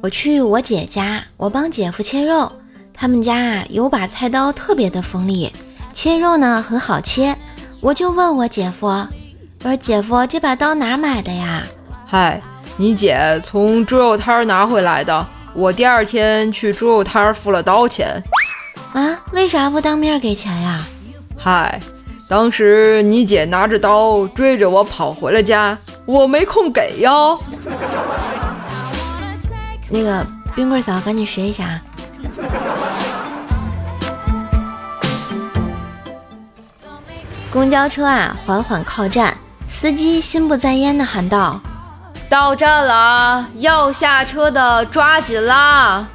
我去我姐家，我帮姐夫切肉。他们家啊有把菜刀，特别的锋利，切肉呢很好切。我就问我姐夫，我说姐夫这把刀哪买的呀？嗨，你姐从猪肉摊拿回来的。我第二天去猪肉摊付了刀钱。啊，为啥不当面给钱呀？嗨，当时你姐拿着刀追着我跑回了家，我没空给呀。那个冰棍嫂，赶紧学一下啊。公交车啊，缓缓靠站，司机心不在焉的喊道：“到站了，要下车的抓紧啦！”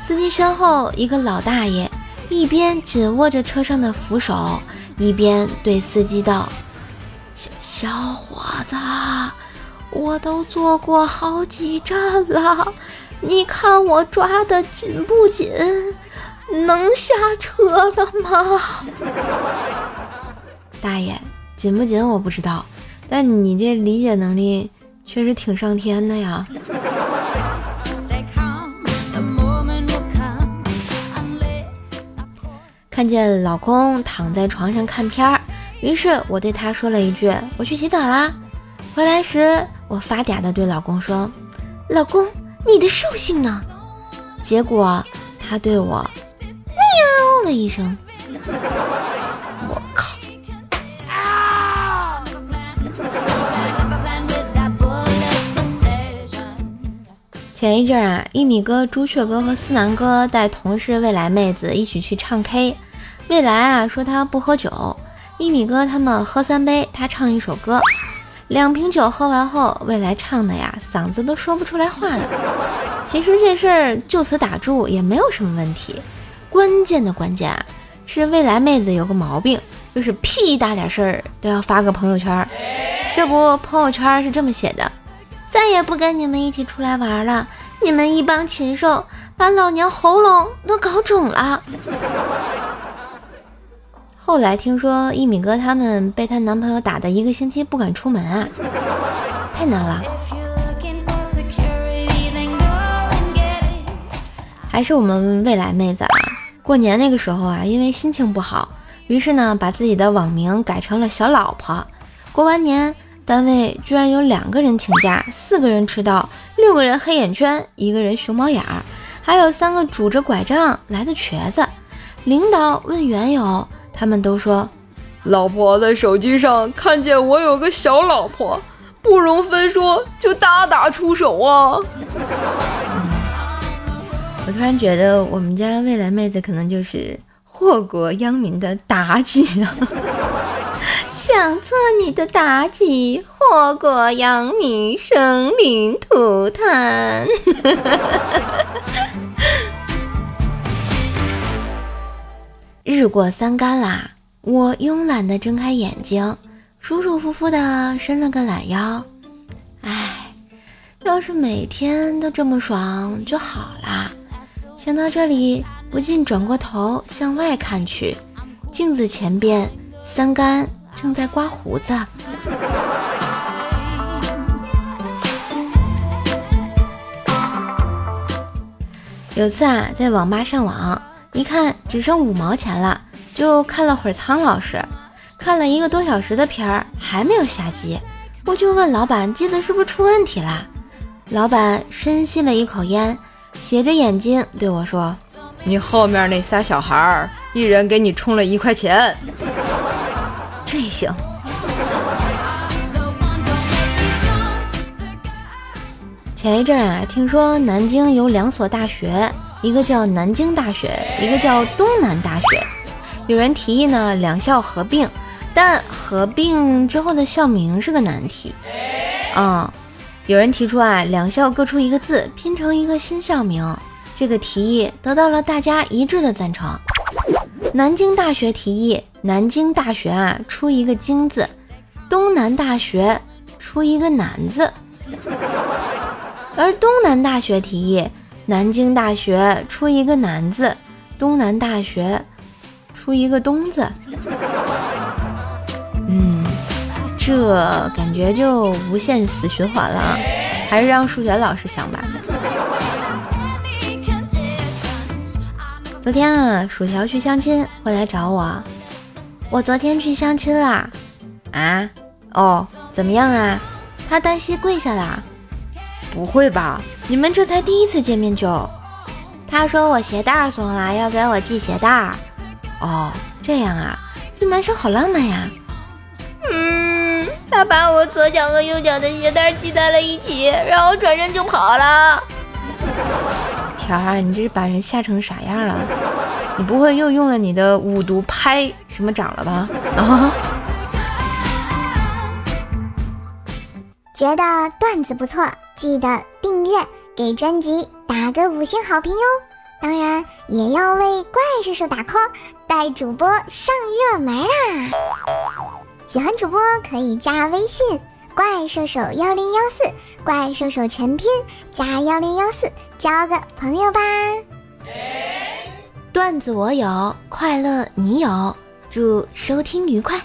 司机身后一个老大爷一边紧握着车上的扶手，一边对司机道：“小小伙子，我都坐过好几站了，你看我抓的紧不紧？能下车了吗？” 大爷，紧不紧我不知道，但你这理解能力确实挺上天的呀。看见老公躺在床上看片儿，于是我对他说了一句：“我去洗澡啦。”回来时，我发嗲的对老公说：“老公，你的兽性呢？”结果他对我喵了一声。我靠前一阵啊，一米哥、朱雀哥和思南哥带同事未来妹子一起去唱 K。未来啊说他不喝酒，一米哥他们喝三杯，他唱一首歌。两瓶酒喝完后，未来唱的呀嗓子都说不出来话了。其实这事儿就此打住也没有什么问题。关键的关键啊，是未来妹子有个毛病，就是屁大点事儿都要发个朋友圈。这不，朋友圈是这么写的。再也不跟你们一起出来玩了，你们一帮禽兽，把老娘喉咙都搞肿了。后来听说一米哥他们被她男朋友打的一个星期不敢出门啊，太难了。还是我们未来妹子啊，过年那个时候啊，因为心情不好，于是呢把自己的网名改成了小老婆。过完年。单位居然有两个人请假，四个人迟到，六个人黑眼圈，一个人熊猫眼儿，还有三个拄着拐杖来的瘸子。领导问缘由，他们都说：“老婆在手机上看见我有个小老婆，不容分说，就大打出手啊！” 我突然觉得我们家未来妹子可能就是祸国殃民的妲己啊。想做你的妲己，祸国殃民，生灵涂炭。日过三竿啦，我慵懒的睁开眼睛，舒舒服服的伸了个懒腰。唉，要是每天都这么爽就好啦。想到这里，不禁转过头向外看去，镜子前边三竿。正在刮胡子。有次啊，在网吧上网，一看只剩五毛钱了，就看了会儿苍老师，看了一个多小时的片儿，还没有下机，我就问老板机子是不是出问题了。老板深吸了一口烟，斜着眼睛对我说：“你后面那仨小孩儿，一人给你充了一块钱。”这行。前一阵啊，听说南京有两所大学，一个叫南京大学，一个叫东南大学。有人提议呢，两校合并，但合并之后的校名是个难题。啊，有人提出啊，两校各出一个字，拼成一个新校名。这个提议得到了大家一致的赞成。南京大学提议。南京大学啊，出一个京字；东南大学出一个南字。而东南大学提议南京大学出一个南字东南大学出一个东字。嗯这感觉就无限死循环了啊还是让数学老师想吧。昨天啊薯条去相亲会来找我。我昨天去相亲啦。啊？哦怎么样啊？他单膝跪下啦。不会吧？你们这才第一次见面就？他说我鞋带松了，要给我系鞋带。哦，这样啊，这男生好浪漫呀。嗯，他把我左脚和右脚的鞋带系在了一起，然后转身就跑了。条儿，你这是把人吓成啥样了？你不会又用了你的五毒拍什么掌了吧？啊！觉得段子不错，记得订阅，给专辑打个五星好评哟。当然也要为怪兽手打 call，带主播上热门啦！喜欢主播可以加微信怪兽手幺零幺四，怪兽手全拼加幺零幺四，交个朋友吧。段子我有，快乐你有，祝收听愉快。